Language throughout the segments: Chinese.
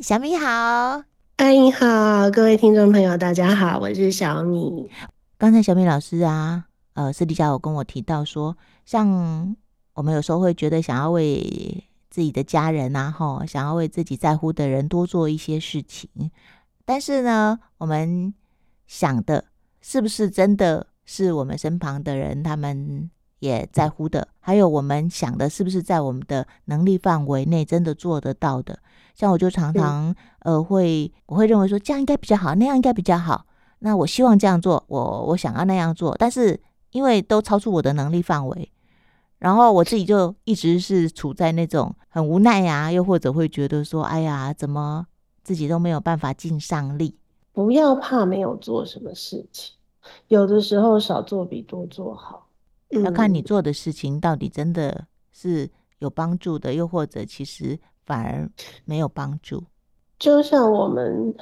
小米好，阿姨好，各位听众朋友大家好，我是小米。刚才小米老师啊，呃，私底下有跟我提到说，像我们有时候会觉得想要为自己的家人啊，吼，想要为自己在乎的人多做一些事情，但是呢，我们想的是不是真的是我们身旁的人他们也在乎的？还有我们想的是不是在我们的能力范围内真的做得到的？像我就常常呃会我会认为说这样应该比较好，那样应该比较好。那我希望这样做，我我想要那样做，但是因为都超出我的能力范围，然后我自己就一直是处在那种很无奈呀，又或者会觉得说，哎呀，怎么自己都没有办法尽上力。不要怕没有做什么事情，有的时候少做比多做好。要看你做的事情到底真的是有帮助的，又或者其实反而没有帮助。就像我们。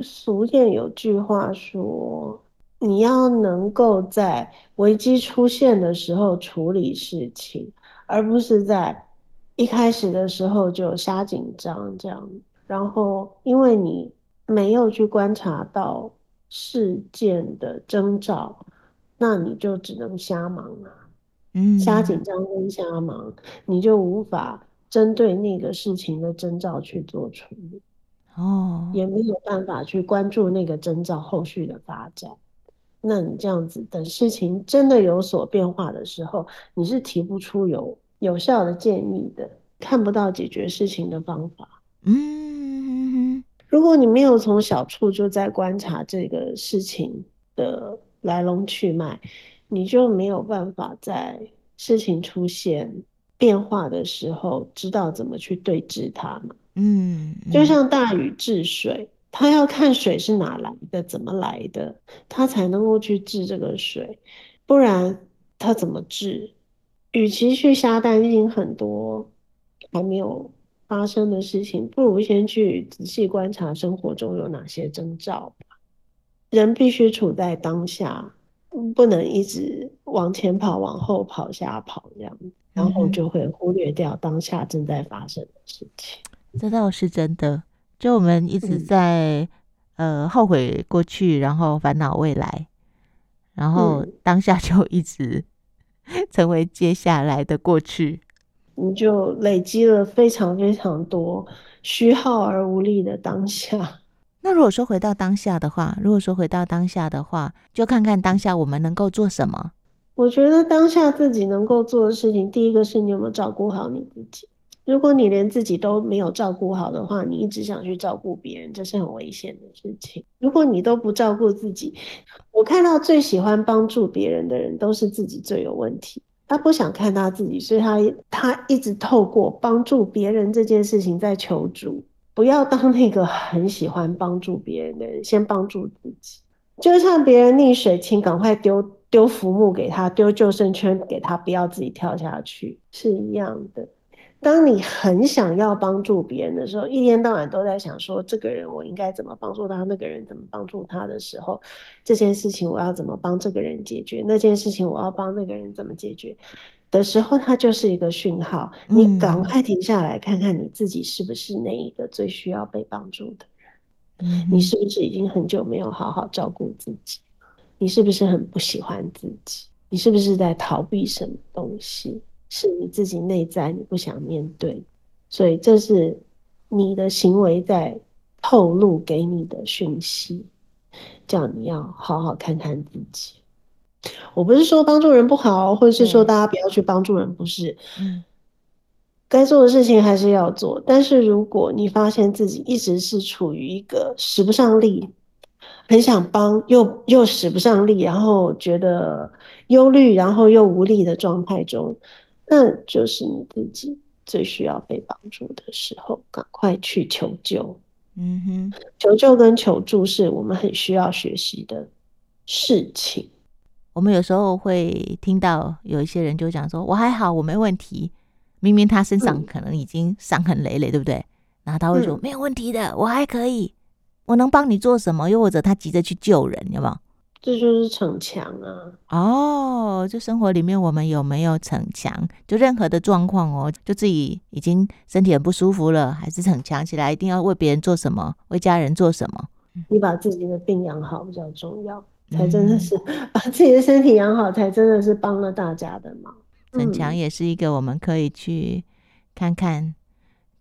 俗谚有句话说：“你要能够在危机出现的时候处理事情，而不是在一开始的时候就瞎紧张这样。然后，因为你没有去观察到事件的征兆，那你就只能瞎忙啊。嗯，瞎紧张跟瞎忙，你就无法针对那个事情的征兆去做处理。”哦，也没有办法去关注那个征兆后续的发展。那你这样子，等事情真的有所变化的时候，你是提不出有有效的建议的，看不到解决事情的方法。嗯，如果你没有从小处就在观察这个事情的来龙去脉，你就没有办法在事情出现变化的时候，知道怎么去对治它嘛。嗯，就像大禹治水，他要看水是哪来的，怎么来的，他才能够去治这个水，不然他怎么治？与其去瞎担心很多还没有发生的事情，不如先去仔细观察生活中有哪些征兆吧。人必须处在当下，不能一直往前跑、往后跑、瞎跑这样，然后就会忽略掉当下正在发生的事情。这倒是真的，就我们一直在、嗯、呃后悔过去，然后烦恼未来，然后当下就一直 成为接下来的过去，你就累积了非常非常多虚耗而无力的当下。那如果说回到当下的话，如果说回到当下的话，就看看当下我们能够做什么。我觉得当下自己能够做的事情，第一个是你有没有照顾好你自己。如果你连自己都没有照顾好的话，你一直想去照顾别人，这是很危险的事情。如果你都不照顾自己，我看到最喜欢帮助别人的人都是自己最有问题。他不想看他自己，所以他他一直透过帮助别人这件事情在求助。不要当那个很喜欢帮助别人的人，先帮助自己。就像别人溺水，请赶快丢丢浮木给他，丢救生圈给他，不要自己跳下去，是一样的。当你很想要帮助别人的时候，一天到晚都在想说，这个人我应该怎么帮助他，那个人怎么帮助他的时候，这件事情我要怎么帮这个人解决，那件事情我要帮那个人怎么解决的时候，它就是一个讯号。你赶快停下来看看你自己是不是那一个最需要被帮助的人，你是不是已经很久没有好好照顾自己？你是不是很不喜欢自己？你是不是在逃避什么东西？是你自己内在你不想面对，所以这是你的行为在透露给你的讯息，叫你要好好看看自己。我不是说帮助人不好，或者是说大家不要去帮助人，不是。嗯，该做的事情还是要做，但是如果你发现自己一直是处于一个使不上力，很想帮又又使不上力，然后觉得忧虑，然后又无力的状态中。那就是你自己最需要被帮助的时候，赶快去求救。嗯哼，求救跟求助是我们很需要学习的事情。我们有时候会听到有一些人就讲说：“我还好，我没问题。”明明他身上可能已经伤痕累累，对不对？然后他会说：“没有问题的，我还可以，我能帮你做什么？”又或者他急着去救人，有没有？这就是逞强啊！哦，就生活里面我们有没有逞强？就任何的状况哦，就自己已经身体很不舒服了，还是逞强起来，一定要为别人做什么，为家人做什么？你把自己的病养好比较重要，才真的是把自己的身体养好，才真的是帮了大家的忙。逞强也是一个我们可以去看看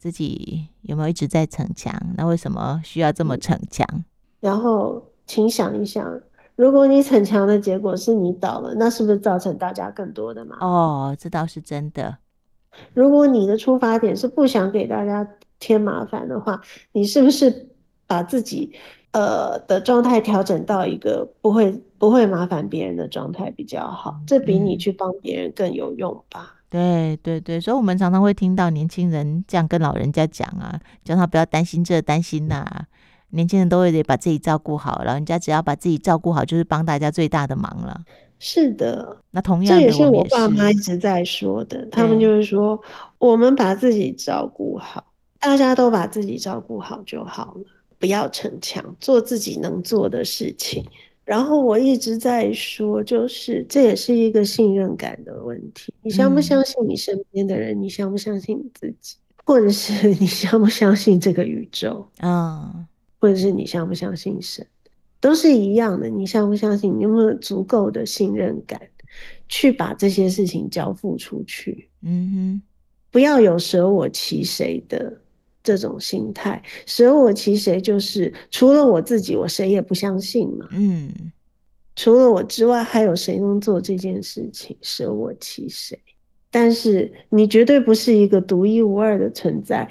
自己有没有一直在逞强，那为什么需要这么逞强？然后，请想一想。如果你逞强的结果是你倒了，那是不是造成大家更多的麻烦？哦，这倒是真的。如果你的出发点是不想给大家添麻烦的话，你是不是把自己呃的状态调整到一个不会不会麻烦别人的状态比较好？这比你去帮别人更有用吧？嗯，对对对，所以我们常常会听到年轻人这样跟老人家讲啊，叫他不要担心这担心那啊。年轻人都会得把自己照顾好，老人家只要把自己照顾好，就是帮大家最大的忙了。是的，那同样的，这也是我爸妈一直在说的。他们就是说，我们把自己照顾好，大家都把自己照顾好就好了，不要逞强，做自己能做的事情。然后我一直在说，就是这也是一个信任感的问题。你相不相信你身边的人？嗯、你相不相信你自己？或者是你相不相信这个宇宙？嗯。或者是你相不相信神，都是一样的。你相不相信？你有没有足够的信任感，去把这些事情交付出去？嗯哼，不要有舍我其谁的这种心态。舍我其谁就是除了我自己，我谁也不相信嘛。嗯，除了我之外，还有谁能做这件事情？舍我其谁？但是你绝对不是一个独一无二的存在。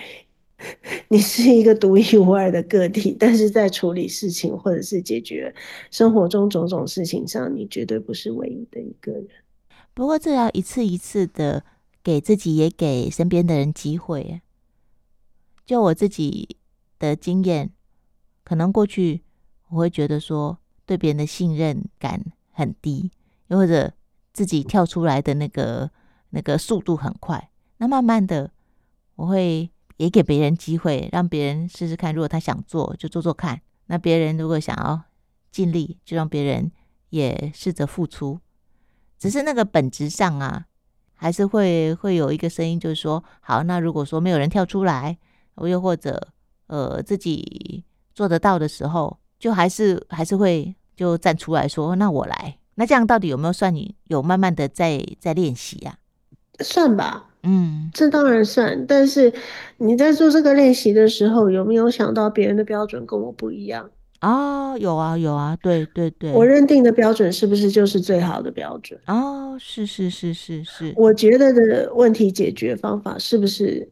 你是一个独一无二的个体，但是在处理事情或者是解决生活中种种事情上，你绝对不是唯一的一个人。不过，这要一次一次的给自己也给身边的人机会。就我自己的经验，可能过去我会觉得说对别人的信任感很低，又或者自己跳出来的那个那个速度很快。那慢慢的，我会。也给别人机会，让别人试试看。如果他想做，就做做看。那别人如果想要尽力，就让别人也试着付出。只是那个本质上啊，还是会会有一个声音，就是说，好，那如果说没有人跳出来，又或者呃自己做得到的时候，就还是还是会就站出来说，那我来。那这样到底有没有算你有慢慢的在在练习呀？算吧。嗯，这当然算，但是你在做这个练习的时候，有没有想到别人的标准跟我不一样？哦，有啊，有啊，对对对，我认定的标准是不是就是最好的标准？哦，是是是是是，我觉得的问题解决方法是不是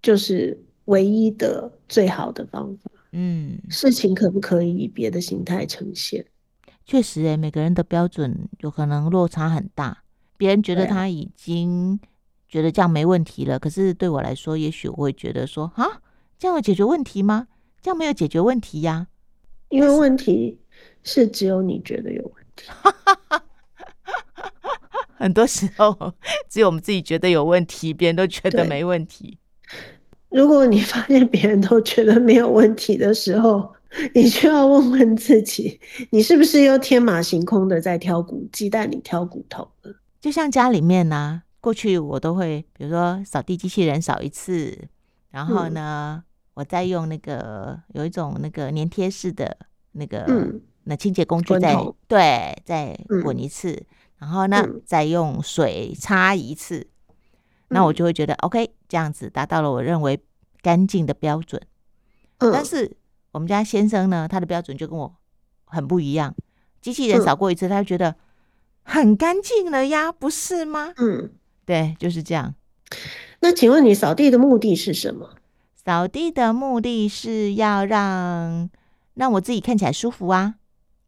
就是唯一的最好的方法？嗯，事情可不可以以别的形态呈现？确实，诶，每个人的标准有可能落差很大，别人觉得他已经。觉得这样没问题了，可是对我来说，也许我会觉得说，啊，这样有解决问题吗？这样没有解决问题呀，因为问题是只有你觉得有问题。很多时候，只有我们自己觉得有问题，别人都觉得没问题。如果你发现别人都觉得没有问题的时候，你就要问问自己，你是不是又天马行空的在挑骨鸡蛋里挑骨头了？就像家里面呢、啊。过去我都会，比如说扫地机器人扫一次，然后呢，嗯、我再用那个有一种那个粘贴式的那个、嗯、那清洁工具再对再滚一次，嗯、然后呢、嗯、再用水擦一次，那我就会觉得、嗯、OK，这样子达到了我认为干净的标准。嗯、但是我们家先生呢，他的标准就跟我很不一样，机器人扫过一次，他就觉得很干净了呀，不是吗？嗯。对，就是这样。那请问你扫地的目的是什么？扫地的目的是要让让我自己看起来舒服啊，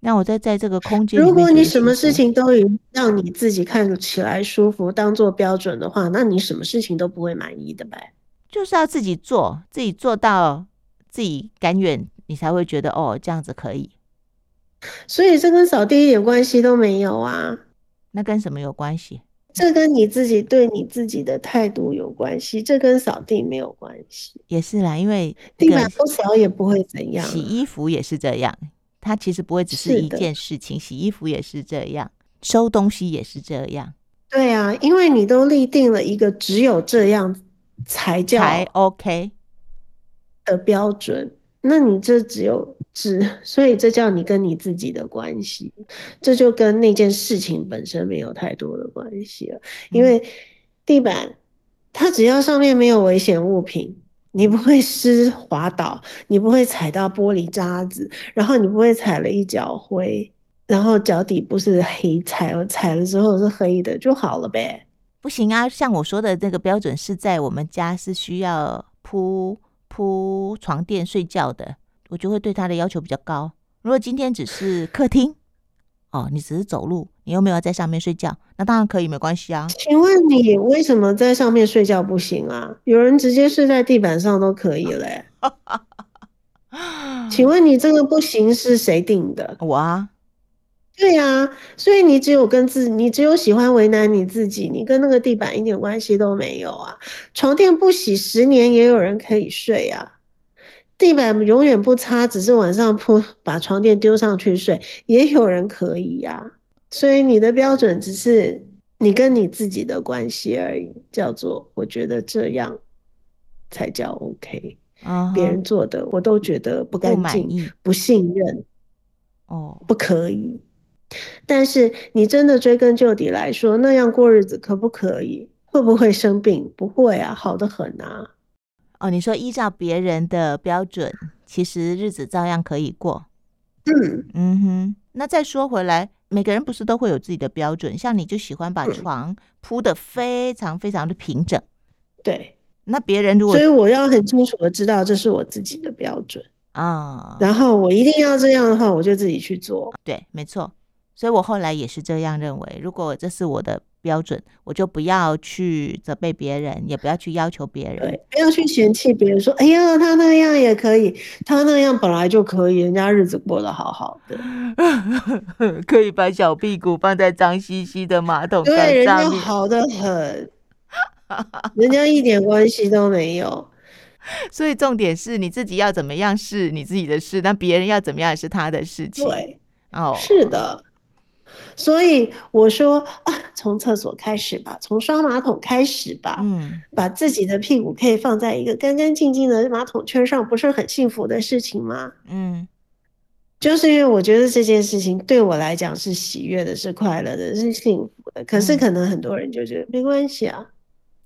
让我在在这个空间。如果你什么事情都以让你自己看起来舒服当做标准的话，那你什么事情都不会满意的呗。就是要自己做，自己做到自己甘愿，你才会觉得哦，这样子可以。所以这跟扫地一点关系都没有啊？那跟什么有关系？这跟你自己对你自己的态度有关系，这跟扫地没有关系。也是啦，因为地板不扫也不会怎样，洗衣服也是这样，它其实不会只是一件事情，洗衣服也是这样，收东西也是这样。对啊，因为你都立定了一个只有这样才叫才 OK 的标准，那你这只有只，所以这叫你跟你自己的关系，这就跟那件事情本身没有太多的关系了。因为地板，它只要上面没有危险物品。你不会湿滑倒，你不会踩到玻璃渣子，然后你不会踩了一脚灰，然后脚底不是黑踩，我踩了之后是黑的就好了呗。不行啊，像我说的这个标准是在我们家是需要铺铺床垫睡觉的，我就会对他的要求比较高。如果今天只是客厅。哦，你只是走路，你又没有在上面睡觉，那当然可以，没关系啊。请问你为什么在上面睡觉不行啊？有人直接睡在地板上都可以嘞。请问你这个不行是谁定的？我啊。对呀，所以你只有跟自，你只有喜欢为难你自己，你跟那个地板一点关系都没有啊。床垫不洗十年也有人可以睡啊。地板永远不擦，只是晚上铺把床垫丢上去睡，也有人可以呀、啊。所以你的标准只是你跟你自己的关系而已，叫做我觉得这样才叫 OK。别、uh-huh. 人做的我都觉得不干净、不，不信任，哦、oh.，不可以。但是你真的追根究底来说，那样过日子可不可以？会不会生病？不会啊，好的很啊。哦，你说依照别人的标准，其实日子照样可以过。嗯嗯哼，那再说回来，每个人不是都会有自己的标准？像你就喜欢把床铺的非常非常的平整。对，那别人如果……所以我要很清楚的知道这是我自己的标准啊。然后我一定要这样的话，我就自己去做。对，没错。所以我后来也是这样认为。如果这是我的。标准，我就不要去责备别人，也不要去要求别人，对，不要去嫌弃别人说，哎呀，他那样也可以，他那样本来就可以，人家日子过得好好的，可以把小屁股放在脏兮兮的马桶盖上面，对，人家好的很，人家一点关系都没有。所以重点是你自己要怎么样是你自己的事，但别人要怎么样是他的事情。对，哦，是的。所以我说啊，从厕所开始吧，从刷马桶开始吧。嗯，把自己的屁股可以放在一个干干净净的马桶圈上，不是很幸福的事情吗？嗯，就是因为我觉得这件事情对我来讲是喜悦的，是快乐的，是幸福的。可是可能很多人就觉得没关系啊，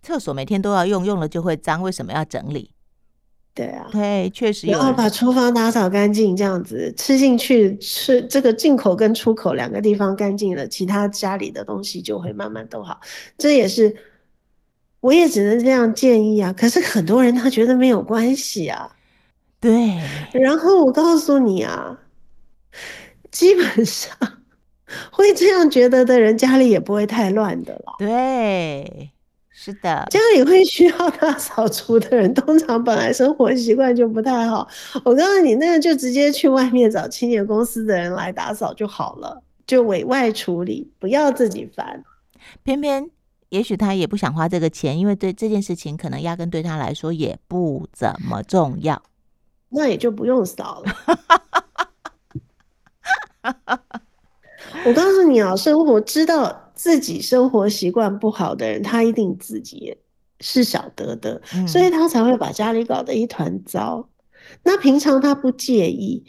厕所每天都要用，用了就会脏，为什么要整理？对啊，对，确实有。然后把厨房打扫干净，这样子吃进去，吃这个进口跟出口两个地方干净了，其他家里的东西就会慢慢都好。这也是，我也只能这样建议啊。可是很多人他觉得没有关系啊。对。然后我告诉你啊，基本上 会这样觉得的人，家里也不会太乱的了。对。是的，家里会需要大扫除的人，通常本来生活习惯就不太好。我告诉你，那个就直接去外面找清洁公司的人来打扫就好了，就委外处理，不要自己烦。偏偏，也许他也不想花这个钱，因为对这件事情可能压根对他来说也不怎么重要，那也就不用扫了。我告诉你啊，生活知道。自己生活习惯不好的人，他一定自己是晓得的，嗯，所以他才会把家里搞得一团糟。那平常他不介意，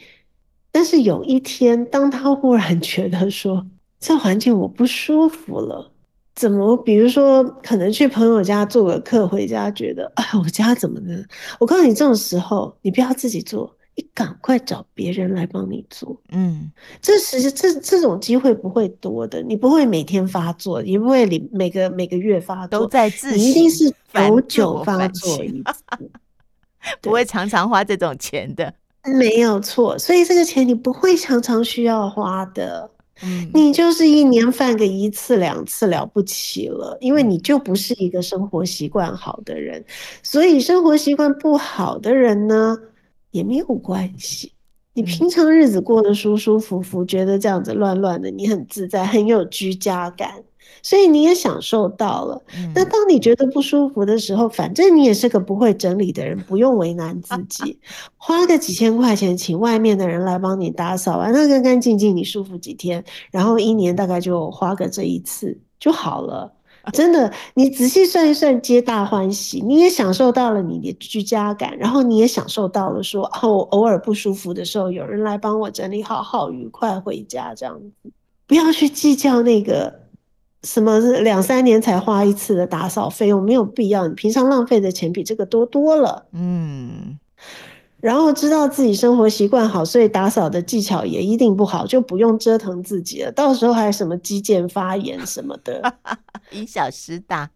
但是有一天，当他忽然觉得说这环境我不舒服了，怎么？比如说，可能去朋友家做个客，回家觉得哎，我家怎么呢？我告诉你，这种时候你不要自己做。你赶快找别人来帮你做，嗯，这其实际这这种机会不会多的，你不会每天发作，也不会你每个每个月发作，都在自己，你一定是久久发作一次，不会常常花这种钱的，没有错，所以这个钱你不会常常需要花的，嗯，你就是一年犯个一次两次了不起了，因为你就不是一个生活习惯好的人，所以生活习惯不好的人呢，也没有关系，你平常日子过得舒舒服服，觉得这样子乱乱的，你很自在，很有居家感，所以你也享受到了。嗯、那当你觉得不舒服的时候，反正你也是个不会整理的人，不用为难自己，花个几千块钱请外面的人来帮你打扫完，那干干净净，你舒服几天，然后一年大概就花个这一次就好了。真的，你仔细算一算，皆大欢喜。你也享受到了你的居家感，然后你也享受到了说，哦，偶尔不舒服的时候，有人来帮我整理好，好愉快回家这样子。不要去计较那个什么两三年才花一次的打扫费用，没有必要。你平常浪费的钱比这个多多了。嗯。然后知道自己生活习惯好，所以打扫的技巧也一定不好，就不用折腾自己了。到时候还有什么肌腱发炎什么的，以小失大。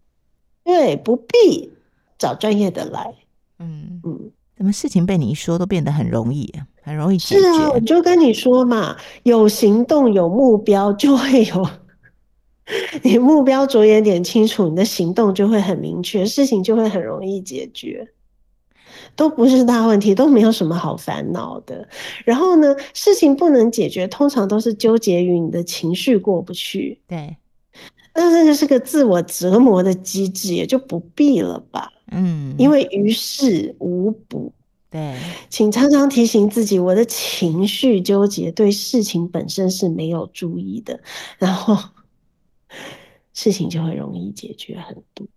对，不必找专业的来。嗯嗯，怎么事情被你一说都变得很容易，很容易解决？是啊，我就跟你说嘛，有行动有目标就会有，你目标着眼点清楚，你的行动就会很明确，事情就会很容易解决。都不是大问题，都没有什么好烦恼的。然后呢，事情不能解决，通常都是纠结于你的情绪过不去。对，那这个是个自我折磨的机制，也就不必了吧。嗯，因为于事无补。对，请常常提醒自己，我的情绪纠结对事情本身是没有注意的，然后 事情就会容易解决很多。